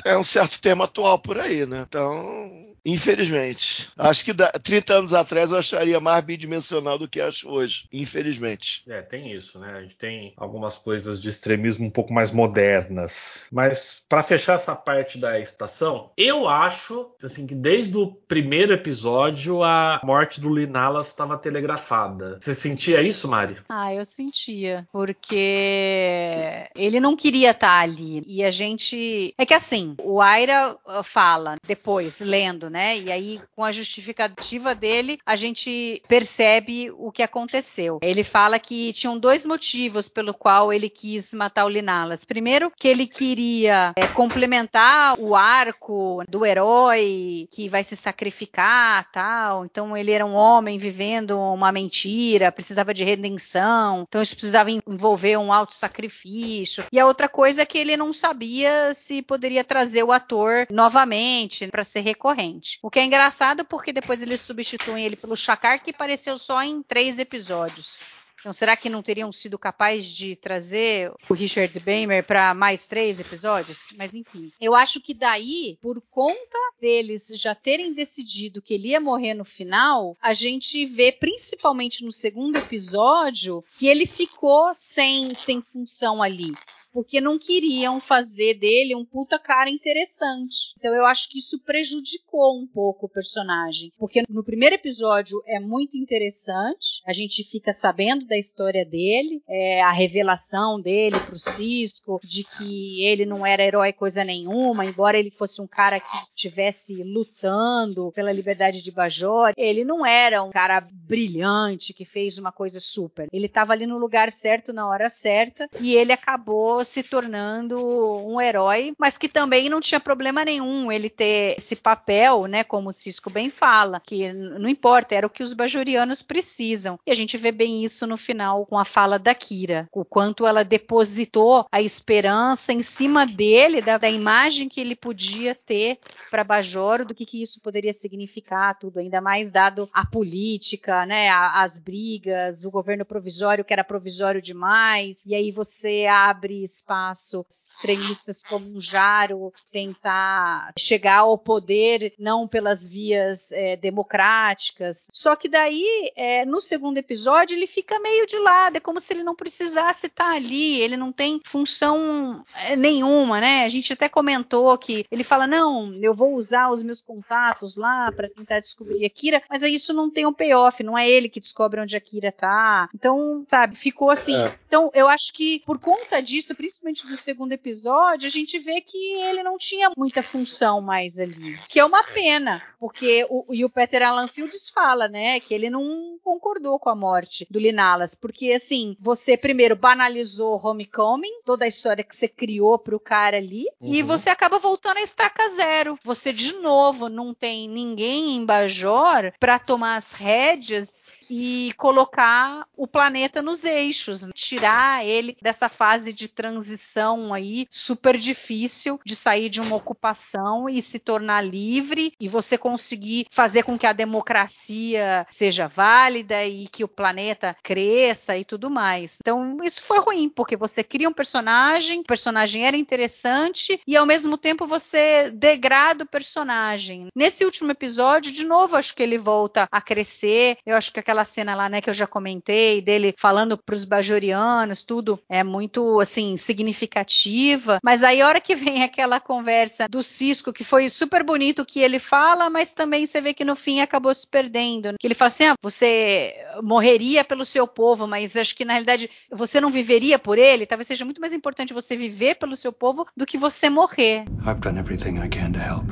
é um certo tema atual por aí, né? Então, infelizmente. Acho que da, 30 anos atrás eu acharia mais bidimensional do que acho hoje, infelizmente. É, tem isso, né? A gente tem algumas coisas de extremismo um pouco mais modernas. Mas para fechar essa parte da estação, eu acho assim que desde o primeiro episódio a morte do Linalas estava telegrafada. Você sentia isso, Mari? Ah, eu sentia, porque ele não queria estar ali. E a gente. É que assim, o Aira fala depois, lendo, né? E aí, com a justificativa dele, a gente percebe o que aconteceu. Ele fala que tinham dois motivos pelo qual ele quis matar o Linalas. Primeiro, que ele queria é, complementar o arco do herói que vai se sacrificar, tal. Então ele era um homem vivendo uma mentira, precisava de redenção. Então isso precisava envolver um alto sacrifício. E a outra coisa é que ele não sabia se poderia trazer o ator novamente para ser recorrente. O que é engraçado porque depois eles substituem ele pelo Shakar que apareceu só em três episódios. Então, será que não teriam sido capazes de trazer o Richard Bamer para mais três episódios? Mas enfim, eu acho que daí, por conta deles já terem decidido que ele ia morrer no final, a gente vê principalmente no segundo episódio que ele ficou sem, sem função ali porque não queriam fazer dele um puta cara interessante. Então eu acho que isso prejudicou um pouco o personagem, porque no primeiro episódio é muito interessante, a gente fica sabendo da história dele, é, a revelação dele pro Cisco, de que ele não era herói coisa nenhuma, embora ele fosse um cara que estivesse lutando pela liberdade de Bajor, ele não era um cara brilhante que fez uma coisa super. Ele estava ali no lugar certo na hora certa e ele acabou se tornando um herói, mas que também não tinha problema nenhum ele ter esse papel, né, como o Cisco bem fala, que não importa, era o que os bajorianos precisam. E a gente vê bem isso no final com a fala da Kira, o quanto ela depositou a esperança em cima dele, da, da imagem que ele podia ter para Bajor, do que, que isso poderia significar, tudo, ainda mais dado a política, né, a, as brigas, o governo provisório que era provisório demais, e aí você abre espaço extremistas como o Jaro tentar chegar ao poder não pelas vias é, democráticas. Só que daí, é, no segundo episódio, ele fica meio de lado, é como se ele não precisasse estar ali, ele não tem função é, nenhuma, né? A gente até comentou que ele fala: não, eu vou usar os meus contatos lá para tentar descobrir a Kira, mas aí isso não tem um payoff, não é ele que descobre onde a Kira tá. Então, sabe, ficou assim. É. Então, eu acho que por conta disso, principalmente do segundo episódio, a gente vê que ele não tinha muita função mais ali. Que é uma pena, porque o, e o Peter Alan Fields fala, né, que ele não concordou com a morte do Linalas, porque assim, você primeiro banalizou Homecoming, toda a história que você criou pro cara ali, e Uhum. você acaba voltando a estaca zero. Você de novo não tem ninguém em Bajor para tomar as rédeas e colocar o planeta nos eixos, tirar ele dessa fase de transição aí super difícil de sair de uma ocupação e se tornar livre e você conseguir fazer com que a democracia seja válida e que o planeta cresça e tudo mais. Então, isso foi ruim, porque você cria um personagem, o personagem era interessante e ao mesmo tempo você degrada o personagem. Nesse último episódio, de novo, acho que ele volta a crescer. Eu acho que aquela aquela cena lá, né, que eu já comentei, dele falando pros bajorianos, tudo é muito, assim, significativa. Mas aí, a hora que vem aquela conversa do Cisco, que foi super bonito que ele fala, mas também você vê que no fim acabou se perdendo. Que ele fala assim: ah, você morreria pelo seu povo, mas acho que na realidade você não viveria por ele. Talvez seja muito mais importante você viver pelo seu povo do que você morrer. I've done everything I can to help.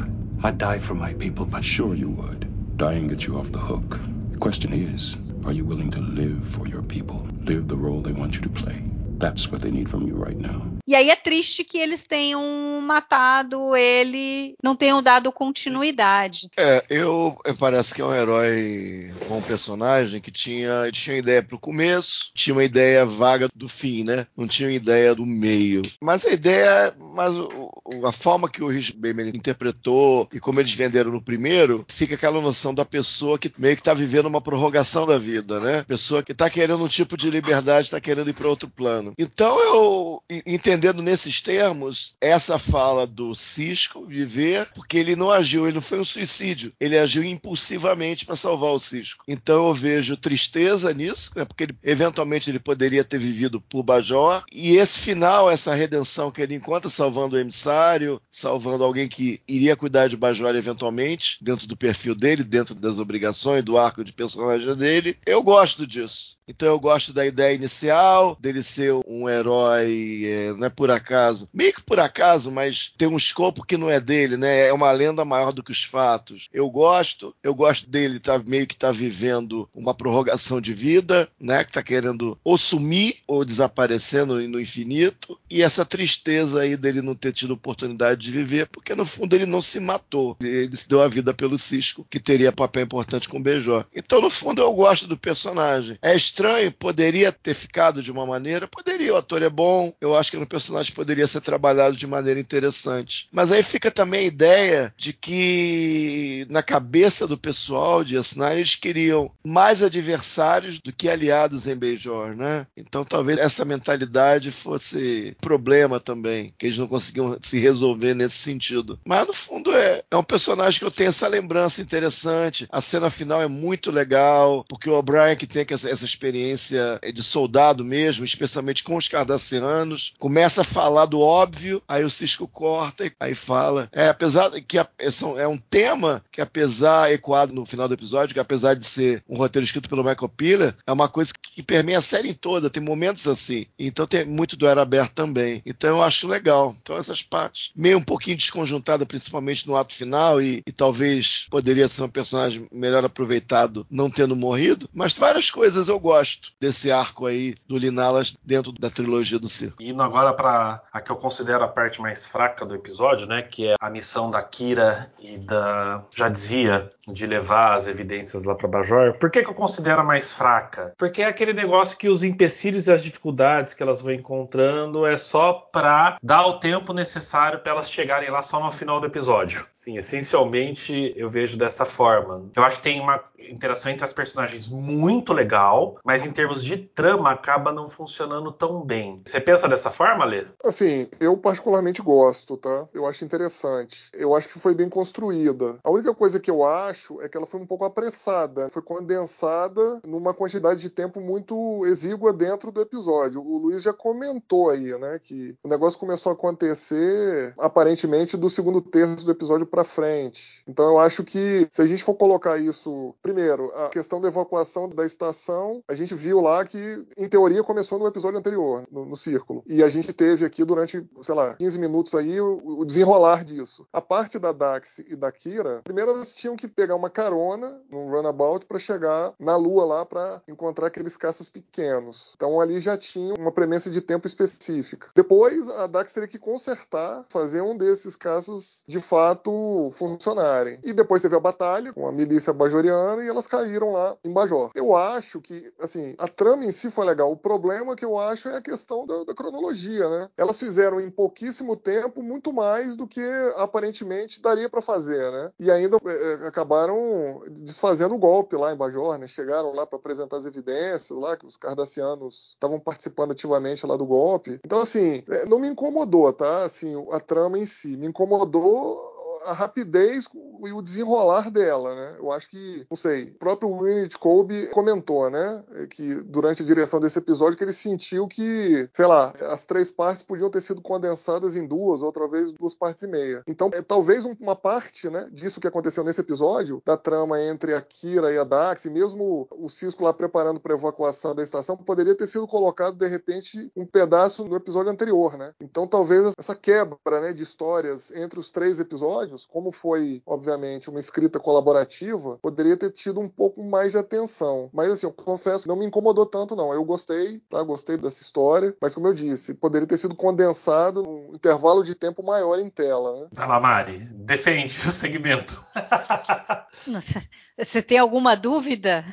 I'd die for my people, but sure you would. Dying gets you off the hook. Question is, are you willing to live for your people? Live the role they want you to play? That's what they need from you right now. E aí é triste que eles tenham matado ele, não tenham dado continuidade. É, eu parece que é um herói, um personagem que tinha, tinha ideia pro começo, tinha uma ideia vaga do fim, né? Não tinha uma ideia do meio. Mas a ideia, mas o, a forma que o Rich Bateman interpretou e como eles venderam no primeiro, fica aquela noção da pessoa que meio que tá vivendo uma prorrogação da vida, né? Pessoa que tá querendo um tipo de liberdade, tá querendo ir para outro plano. Então eu entendendo nesses termos essa fala do Cisco viver, porque ele não agiu, ele não foi um suicídio, ele agiu impulsivamente para salvar o Cisco. Então eu vejo tristeza nisso, né, porque ele, eventualmente ele poderia ter vivido por Bajor, e esse final, essa redenção que ele encontra salvando o emissário, salvando alguém que iria cuidar de Bajor eventualmente, dentro do perfil dele, dentro das obrigações, do arco de personagem dele, eu gosto disso. Então eu gosto da ideia inicial, dele ser um herói, é, não é por acaso, meio que por acaso, mas tem um escopo que não é dele, né? É uma lenda maior do que os fatos. Eu gosto, eu gosto dele tá meio que tá vivendo uma prorrogação de vida, né? Que tá querendo ou sumir ou desaparecer no, infinito. E essa tristeza aí dele não ter tido oportunidade de viver, porque no fundo ele não se matou. Ele se deu a vida pelo Cisco, que teria papel importante com o Beijó. Então, no fundo, eu gosto do personagem. É estranho, poderia ter ficado de uma maneira, poderia, o ator é bom, eu acho que no personagem poderia ser trabalhado de maneira interessante. Mas aí fica também a ideia de que na cabeça do pessoal de Asnar eles queriam mais adversários do que aliados em Beijor, né? Então talvez essa mentalidade fosse problema também, que eles não conseguiam se resolver nesse sentido. Mas no fundo é, é um personagem que eu tenho essa lembrança interessante. A cena final é muito legal, porque o O'Brien que tem essa, essa experiência de soldado mesmo, especialmente com os cardassianos, começa a falar do óbvio, aí o Cisco corta e aí fala. É, apesar que é um tema que, apesar ecoado no final do episódio, que apesar de ser um roteiro escrito pelo Michael Piller, é uma coisa que permeia a série toda, tem momentos assim. Então tem muito do Era Aberto também. Então eu acho legal. Então essas partes, meio um pouquinho desconjuntada, principalmente no ato final, e, e talvez poderia ser um personagem melhor aproveitado não tendo morrido, mas várias coisas eu gosto gosto desse arco aí do Linalas dentro da trilogia do circo. Indo agora para a que eu considero a parte mais fraca do episódio, né, que é a missão da Kira e da Jadzia de levar as evidências lá para Bajor. Por que, que eu considero a mais fraca? Porque é aquele negócio que os empecilhos e as dificuldades que elas vão encontrando é só para dar o tempo necessário para elas chegarem lá só no final do episódio. Sim, essencialmente eu vejo dessa forma. Eu acho que tem uma interação entre as personagens muito legal, mas em termos de trama acaba não funcionando tão bem. Você pensa dessa forma, Lê? Assim, eu particularmente gosto, tá? Eu acho interessante. Eu acho que foi bem construída. A única coisa que eu acho é que ela foi um pouco apressada, foi condensada numa quantidade de tempo muito exígua dentro do episódio. O Luiz já comentou aí, né, que o negócio começou a acontecer aparentemente do segundo terço do episódio para frente. Então eu acho que se a gente for colocar isso, primeiro, a questão da evacuação da estação, a gente viu lá que, em teoria, começou no episódio anterior, no, no Círculo. E a gente teve aqui durante, sei lá, 15 minutos aí o, o, desenrolar disso. A parte da Dax e da Kira, primeiro elas tinham que pegar uma carona num runabout para chegar na Lua lá para encontrar aqueles caças pequenos. Então ali já tinha uma premissa de tempo específica. Depois a Dax teria que consertar, fazer um desses caças de fato funcionarem. E depois teve a batalha com a milícia bajoriana e elas caíram lá em Bajor. Eu acho que assim, a trama em si foi legal. O problema que eu acho é a questão da, da cronologia, né? Elas fizeram em pouquíssimo tempo muito mais do que aparentemente daria para fazer, né? E ainda é, é, acabaram desfazendo o golpe lá em Bajor, né? Chegaram lá para apresentar as evidências lá que os cardassianos estavam participando ativamente lá do golpe. Então assim, é, não me incomodou, tá? Assim, a trama em si me incomodou a rapidez e o desenrolar dela, né? Eu acho que, não sei, o próprio Winnet Colby comentou, né, que durante a direção desse episódio que ele sentiu que, sei lá, as três partes podiam ter sido condensadas em duas, outra vez duas partes e meia. Então, é, talvez uma parte, né, disso que aconteceu nesse episódio, da trama entre a Kira e a Dax, e mesmo o Cisco lá preparando para evacuação da estação, poderia ter sido colocado de repente um pedaço no episódio anterior, né? Então, talvez essa quebra, né, de histórias entre os três episódios, como foi, obviamente, uma escrita colaborativa, poderia ter tido um pouco mais de atenção. Mas assim, eu confesso, não me incomodou tanto não. Eu gostei, tá? Gostei dessa história, mas como eu disse, poderia ter sido condensado num intervalo de tempo maior em tela, né? Vai lá, Mari, defende o segmento. Você tem alguma dúvida?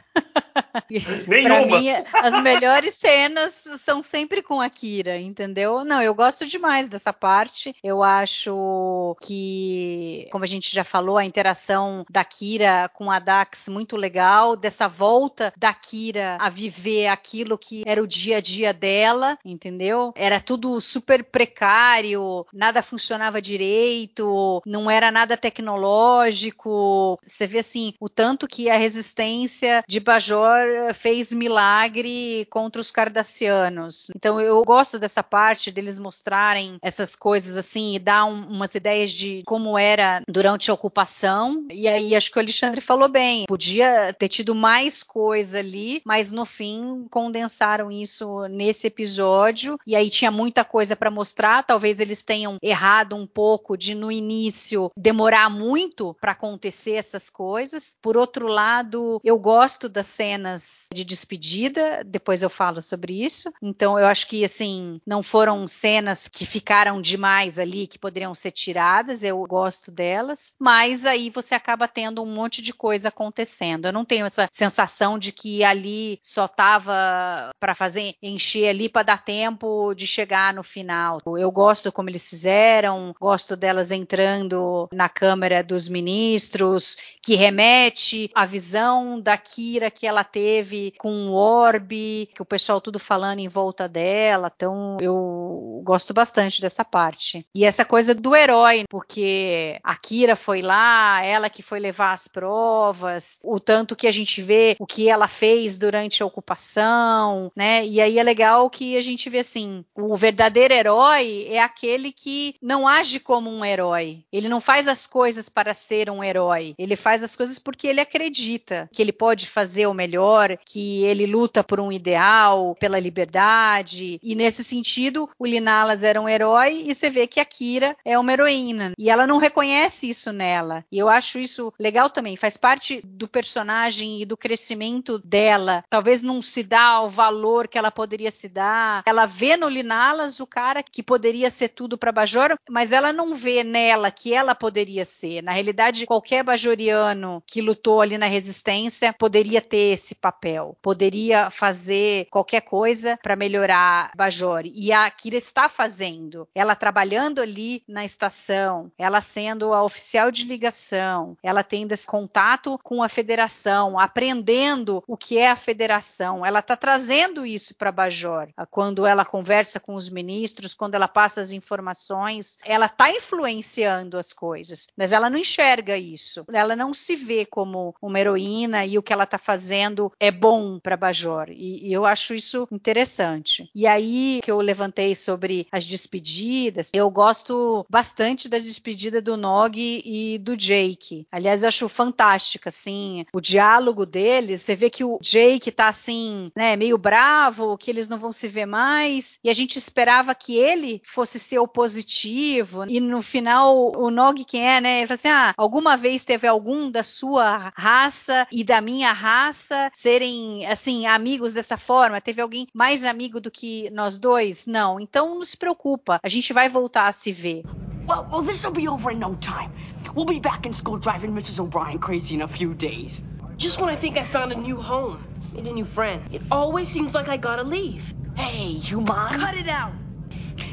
Nenhuma. Mim, as melhores cenas são sempre com a Kira, entendeu? Não, eu gosto demais dessa parte. Eu acho que, como a gente já falou, a interação da Kira com a Dax muito legal, dessa volta da Kira a viver aquilo que era o dia a dia dela, entendeu? Era tudo super precário, nada funcionava direito, não era nada tecnológico. Você vê assim, o tanto que a resistência de Bajor fez milagre contra os cardassianos. Então eu gosto dessa parte deles mostrarem essas coisas assim e dar um, umas ideias de como era durante a ocupação. E aí acho que o Alexandre falou bem, podia ter tido mais coisa ali, mas no fim condensaram isso nesse episódio e aí tinha muita coisa para mostrar. Talvez eles tenham errado um pouco de no início demorar muito para acontecer essas coisas. Por outro lado, eu gosto das cenas de despedida, depois eu falo sobre isso. Então eu acho que assim, não foram cenas que ficaram demais ali que poderiam ser tiradas, eu gosto delas, mas aí você acaba tendo um monte de coisa acontecendo. Eu não tenho essa sensação de que ali só tava para fazer encher ali para dar tempo de chegar no final. Eu gosto como eles fizeram, gosto delas entrando na câmara dos ministros, que remete à visão da Kira que ela teve com um orbe, que o pessoal tudo falando em volta dela. Então eu gosto bastante dessa parte. E essa coisa do herói, porque a Kira foi lá, ela que foi levar as provas, o tanto que a gente vê o que ela fez durante a ocupação, né? E aí é legal que a gente vê assim, o verdadeiro herói é aquele que não age como um herói. Ele não faz as coisas para ser um herói. Ele faz as coisas porque ele acredita que ele pode fazer o melhor, que ele luta por um ideal, pela liberdade. E nesse sentido, o Linalas era um herói e você vê que a Kira é uma heroína. E ela não reconhece isso nela. E eu acho isso legal também. Faz parte do personagem e do crescimento dela. Talvez não se dá o valor que ela poderia se dar. Ela vê no Linalas o cara que poderia ser tudo para Bajor, mas ela não vê nela que ela poderia ser. Na realidade, qualquer bajoriano que lutou ali na resistência poderia ter esse papel papel, poderia fazer qualquer coisa para melhorar Bajori. E a Kira está fazendo. Ela trabalhando ali na estação, ela sendo a oficial de ligação, ela tendo esse contato com a federação, aprendendo o que é a federação. Ela está trazendo isso para Bajor. Quando ela conversa com os ministros, quando ela passa as informações, ela está influenciando as coisas, mas ela não enxerga isso. Ela não se vê como uma heroína e o que ela está fazendo é bom para Bajor. E, e, eu acho isso interessante. E aí que eu levantei sobre as despedidas, eu gosto bastante da despedida do Nog e do Jake. Aliás, eu acho fantástica, assim, o diálogo deles. Você vê que o Jake tá assim, né, meio bravo, que eles não vão se ver mais. E a gente esperava que ele fosse ser o positivo. E no final, o Nog, quem é, né? Ele fala assim: ah, alguma vez teve algum da sua raça e da minha raça serem assim amigos dessa forma? Teve alguém mais amigo do que nós dois? Não. Então não se preocupa, a gente vai voltar a se ver. Well, well this'll be over in no time. We'll be back in school driving Mrs. O'Brien crazy in a few days. Just when I think I found a new home, made a new friend, it always seems like I gotta leave. Hey, human! Cut it out!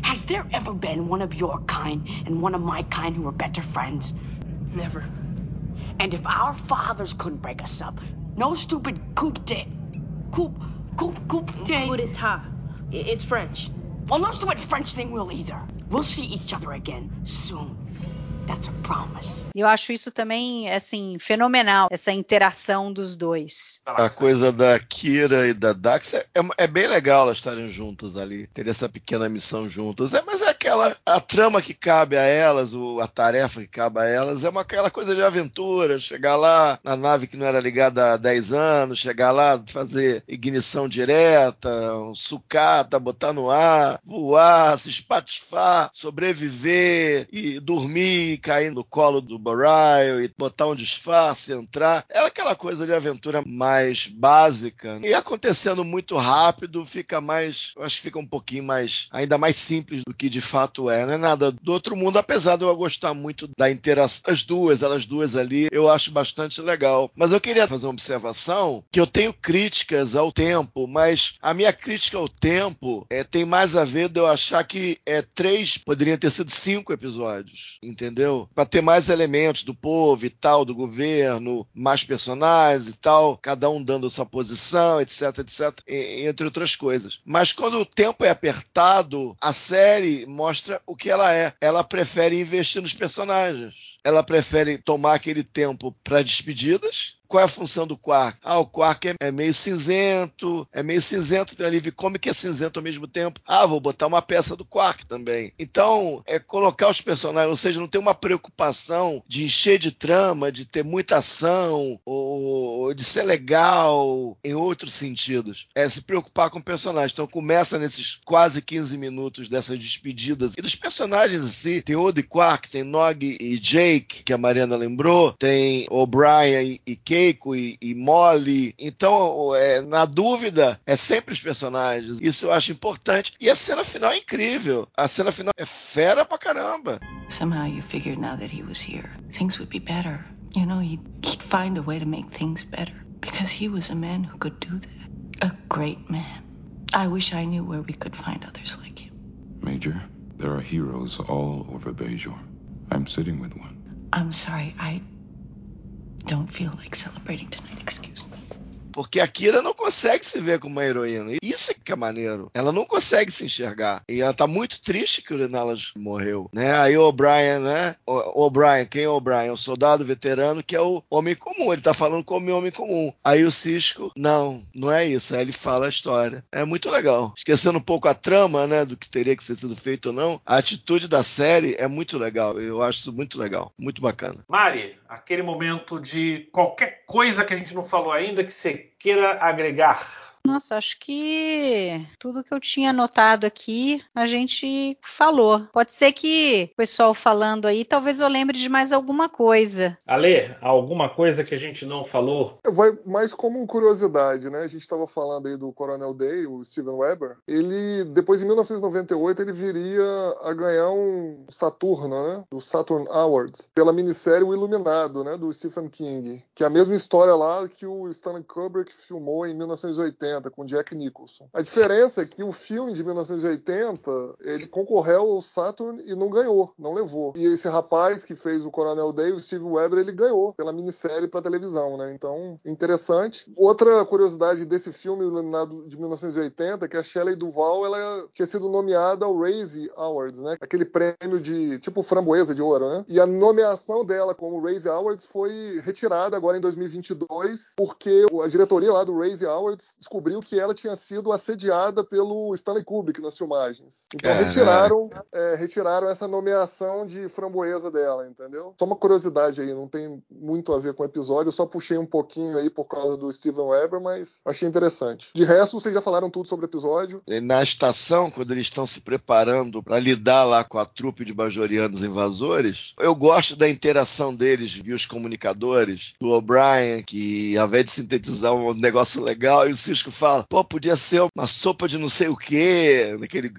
Has there ever been one of your kind and one of my kind who were better friends? Never. And if our fathers couldn't break us up, no stupid coup de... Coup... Coup... Coup de... Coup d'etat. It's French. Well, no stupid French thing will either. We'll see each other again soon. That's a promise. Eu acho isso também, assim, fenomenal, essa interação dos dois. A coisa da Kira e da Dax é, é bem legal elas estarem juntas ali, ter essa pequena missão juntas. É, mas é aquela a trama que cabe a elas, o, a tarefa que cabe a elas, é uma aquela coisa de aventura, chegar lá na nave que não era ligada há 10 anos, chegar lá, fazer ignição direta, um sucata, botar no ar, voar, se espatifar, sobreviver e dormir, cair no colo do Barryle e botar um disfarce, entrar. Era aquela coisa de aventura mais básica. E acontecendo muito rápido, fica mais. Eu acho que fica um pouquinho mais. ainda mais simples do que de fato é. Não é nada do outro mundo, apesar de eu gostar muito da interação. As duas, elas duas ali, eu acho bastante legal. Mas eu queria fazer uma observação que eu tenho críticas ao tempo, mas a minha crítica ao tempo é, tem mais a ver de eu achar que é três, poderiam ter sido cinco episódios, entendeu? Para ter mais elementos do povo e tal, do governo, mais personagens e tal, cada um dando sua posição, etc, etc, entre outras coisas. Mas quando o tempo é apertado, a série mostra o que ela é. Ela prefere investir nos personagens. Ela prefere tomar aquele tempo para despedidas, qual é a função do Quark? Ah, o Quark é, é meio cinzento, é meio cinzento, tem alívio cômico é cinzento ao mesmo tempo. Ah, vou botar uma peça do Quark também. Então, é colocar os personagens, ou seja, não tem uma preocupação de encher de trama, de ter muita ação, ou de ser legal em outros sentidos. É se preocupar com o personagem. Então, começa nesses quase 15 minutos dessas despedidas. E dos personagens em si, tem Odo e Quark, tem Nog e Jake, que a Mariana lembrou, tem O'Brien e Kate, Keiko e, e Molly. Então, é, na dúvida, é sempre os personagens. Isso eu acho importante. E a cena final é incrível. A cena final é fera pra caramba. Somehow you figured now that he was here, things would be better. You know, he'd, he'd find a way to make things better. Because he was a man who could do that. A great man. I wish I knew where we could find others like him. Major, there are heroes all over Bejor. I'm sitting with one. I'm sorry, I don't feel like celebrating tonight, excuse me. Porque a Kira não consegue se ver como uma heroína. Isso é que é maneiro. Ela não consegue se enxergar. E ela tá muito triste que o Renalas morreu. Né? Aí o O'Brien, né? O O'Brien, quem é o O'Brien? O soldado veterano que é o homem comum. Ele tá falando como homem comum. Aí o Cisco, não, não é isso. Aí ele fala a história. É muito legal. Esquecendo um pouco a trama, né? Do que teria que ser sido feito ou não. A atitude da série é muito legal. Eu acho isso muito legal. Muito bacana. Mari, aquele momento de qualquer coisa que a gente não falou ainda que você queira agregar nossa, acho que tudo que eu tinha anotado aqui a gente falou. Pode ser que o pessoal falando aí, talvez eu lembre de mais alguma coisa. Ale, alguma coisa que a gente não falou? Vai mais como curiosidade, né? A gente estava falando aí do Coronel Day, o Steven Weber. Ele, depois em 1998, ele viria a ganhar um Saturno, né? Do Saturn Awards, pela minissérie O Iluminado, né? Do Stephen King. Que é a mesma história lá que o Stanley Kubrick filmou em 1980 com Jack Nicholson. A diferença é que o filme de 1980 ele concorreu ao Saturn e não ganhou, não levou. E esse rapaz que fez o Coronel Day, o Steve Weber, ele ganhou pela minissérie para televisão, né? Então, interessante. Outra curiosidade desse filme iluminado de 1980 é que a Shelley Duval ela tinha sido nomeada ao Razzie Awards, né? Aquele prêmio de tipo framboesa de ouro, né? E a nomeação dela como Razzie Awards foi retirada agora em 2022 porque a diretoria lá do Razzie Awards descobriu descobriu que ela tinha sido assediada pelo Stanley Kubrick nas filmagens. Então retiraram, é, retiraram essa nomeação de framboesa dela, entendeu? Só uma curiosidade aí, não tem muito a ver com o episódio, eu só puxei um pouquinho aí por causa do Steven Weber, mas achei interessante. De resto, vocês já falaram tudo sobre o episódio. Na estação, quando eles estão se preparando para lidar lá com a trupe de bajorianos invasores, eu gosto da interação deles via os comunicadores, do O'Brien, que ao invés de sintetizar um negócio legal, e o Cisco fala, pô, podia ser uma sopa de não sei o quê, naquele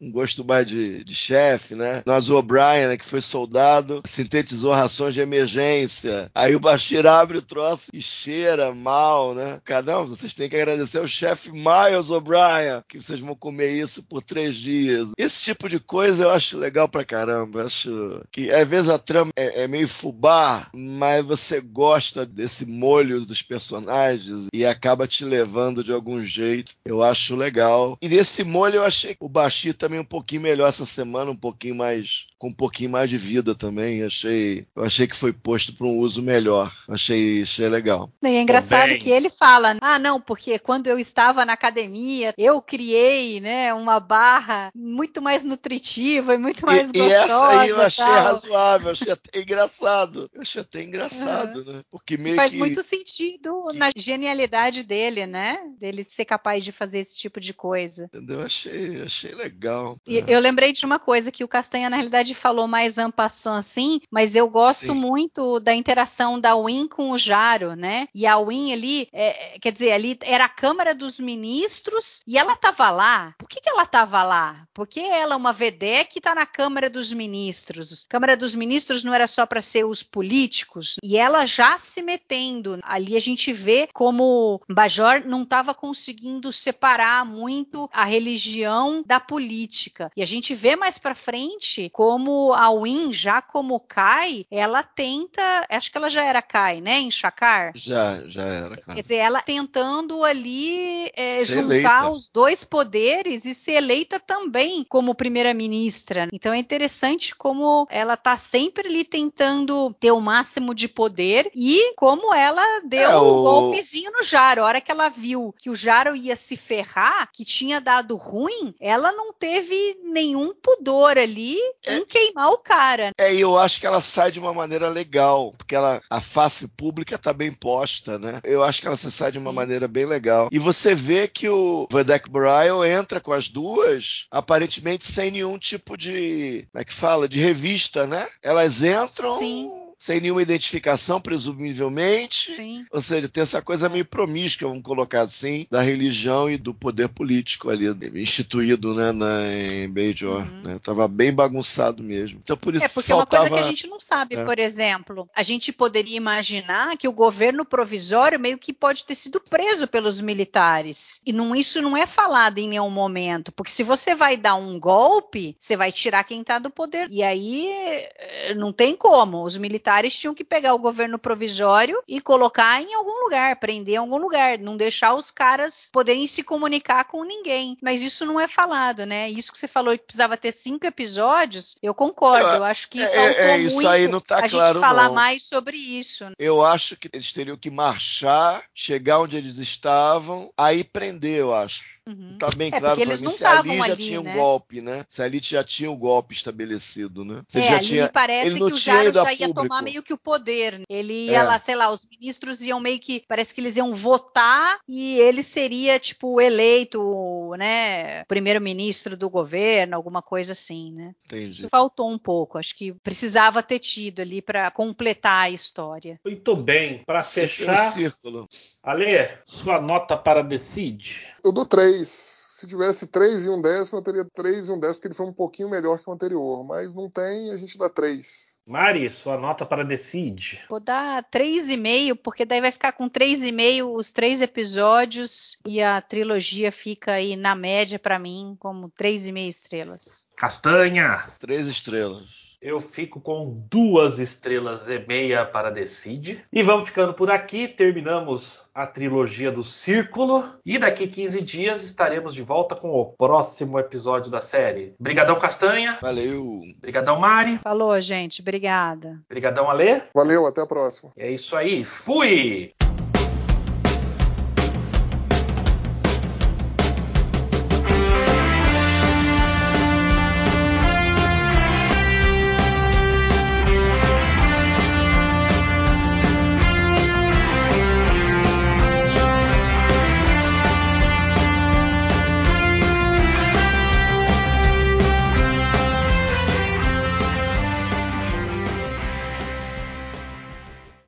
um gosto mais de, de chefe, né? Nós, o O'Brien, né, que foi soldado, sintetizou rações de emergência. Aí o Bashir abre o troço e cheira mal, né? Cada um, vocês têm que agradecer ao chefe Miles O'Brien, que vocês vão comer isso por três dias. Esse tipo de coisa eu acho legal pra caramba. acho que às vezes a trama é, é meio fubá, mas você gosta desse molho dos personagens e acaba te levando de algum jeito. Eu acho legal. E nesse molho eu achei o Bashir também um pouquinho melhor essa semana, um pouquinho mais com um pouquinho mais de vida também. Achei, eu achei que foi posto para um uso melhor. Achei, achei legal. E é engraçado que ele fala: "Ah, não, porque quando eu estava na academia, eu criei, né, uma barra muito mais nutritiva e muito mais e, gostosa". E essa aí eu tal. achei razoável, achei até engraçado. Eu achei até engraçado, uhum. né? Porque meio faz que muito sentido que... na genialidade dele, né? Dele ser capaz de fazer esse tipo de coisa. Entendeu? Achei, achei legal. E eu lembrei de uma coisa que o Castanha, na realidade, falou mais ampassant, assim, mas eu gosto Sim. muito da interação da Win com o Jaro, né? E a Win ali, é, quer dizer, ali era a Câmara dos Ministros e ela tava lá. Por que, que ela tava lá? Porque ela é uma VD que tá na Câmara dos Ministros. Câmara dos Ministros não era só para ser os políticos. E ela já se metendo. Ali a gente vê como Bajor não estava conseguindo separar muito a religião da política. E a gente vê mais para frente como a Win, já como Kai, ela tenta, acho que ela já era Kai, né, em Shakar. Já, já era, cara. Quer dizer, ela tentando ali é, juntar eleita. os dois poderes e ser eleita também como primeira-ministra. Então é interessante como ela tá sempre ali tentando ter o máximo de poder e como ela deu É, um o- golpezinho no Jaro. A hora que ela viu que o Jaro ia se ferrar, que tinha dado ruim, ela não teve nenhum pudor ali em queimar o cara. É, e eu acho que ela sai de uma maneira legal, porque ela, a face pública tá bem posta, né? Eu acho que ela se sai de uma maneira bem legal. E você vê que o Vedek Bryle entra com as duas, aparentemente sem nenhum tipo de, como é que fala, de revista, né? Elas entram Sim. Sem nenhuma identificação, presumivelmente. Sim. Ou seja, tem essa coisa meio promíscua, vamos colocar assim, da religião e do poder político ali, instituído, né, na, em Bejor. Né? Tava bem bagunçado mesmo. Então, por isso É porque faltava... é uma coisa que a gente não sabe, É. por exemplo. A gente poderia imaginar que o governo provisório meio que pode ter sido preso pelos militares. E não, isso não é falado em nenhum momento. Porque se você vai dar um golpe, você vai tirar quem está do poder. E aí eh, não tem como. Os militares tinham que pegar o governo provisório e colocar em algum lugar, prender em algum lugar, não deixar os caras poderem se comunicar com ninguém. Mas isso não é falado, né? Isso que você falou que precisava ter cinco episódios, eu concordo. Eu acho que é- faltou é, isso muito aí não tá a claro, gente falar não. mais sobre isso. Eu acho que eles teriam que marchar, chegar onde eles estavam, aí prender, eu acho. Não tá bem É, claro porque pra mim se ali já ali, tinha um né? golpe, né? Se ali já tinha o golpe estabelecido, né? Se É, já ali tinha... parece ele não que o tinha Jaro ido já ia público. Tomar meio que o poder. Ele ia É. lá, sei lá, os ministros iam meio que. Parece que eles iam votar e ele seria, tipo, eleito, né? Primeiro-ministro do governo, alguma coisa assim, né? Entendi. Isso faltou um pouco. Acho que precisava ter tido ali para completar a história. Muito bem, para fechar, o círculo. Ale, sua nota para Decide. Eu dou três. Se tivesse três e um décimo, eu teria três e um décimo, porque ele foi um pouquinho melhor que o anterior. Mas não tem, a gente dá três. Mari, sua nota para Decide. Vou dar 3,5, porque daí vai ficar com 3,5 os três episódios e a trilogia fica aí na média para mim como 3,5 estrelas. Castanha. Três estrelas. Eu fico com duas estrelas e meia para Decide. E vamos ficando por aqui. Terminamos a trilogia do Círculo. E daqui 15 dias estaremos de volta com o próximo episódio da série. Brigadão Castanha. Valeu. Brigadão Mari. Falou, gente. Obrigada. Brigadão Ale. Valeu, até a próxima. É isso aí. Fui!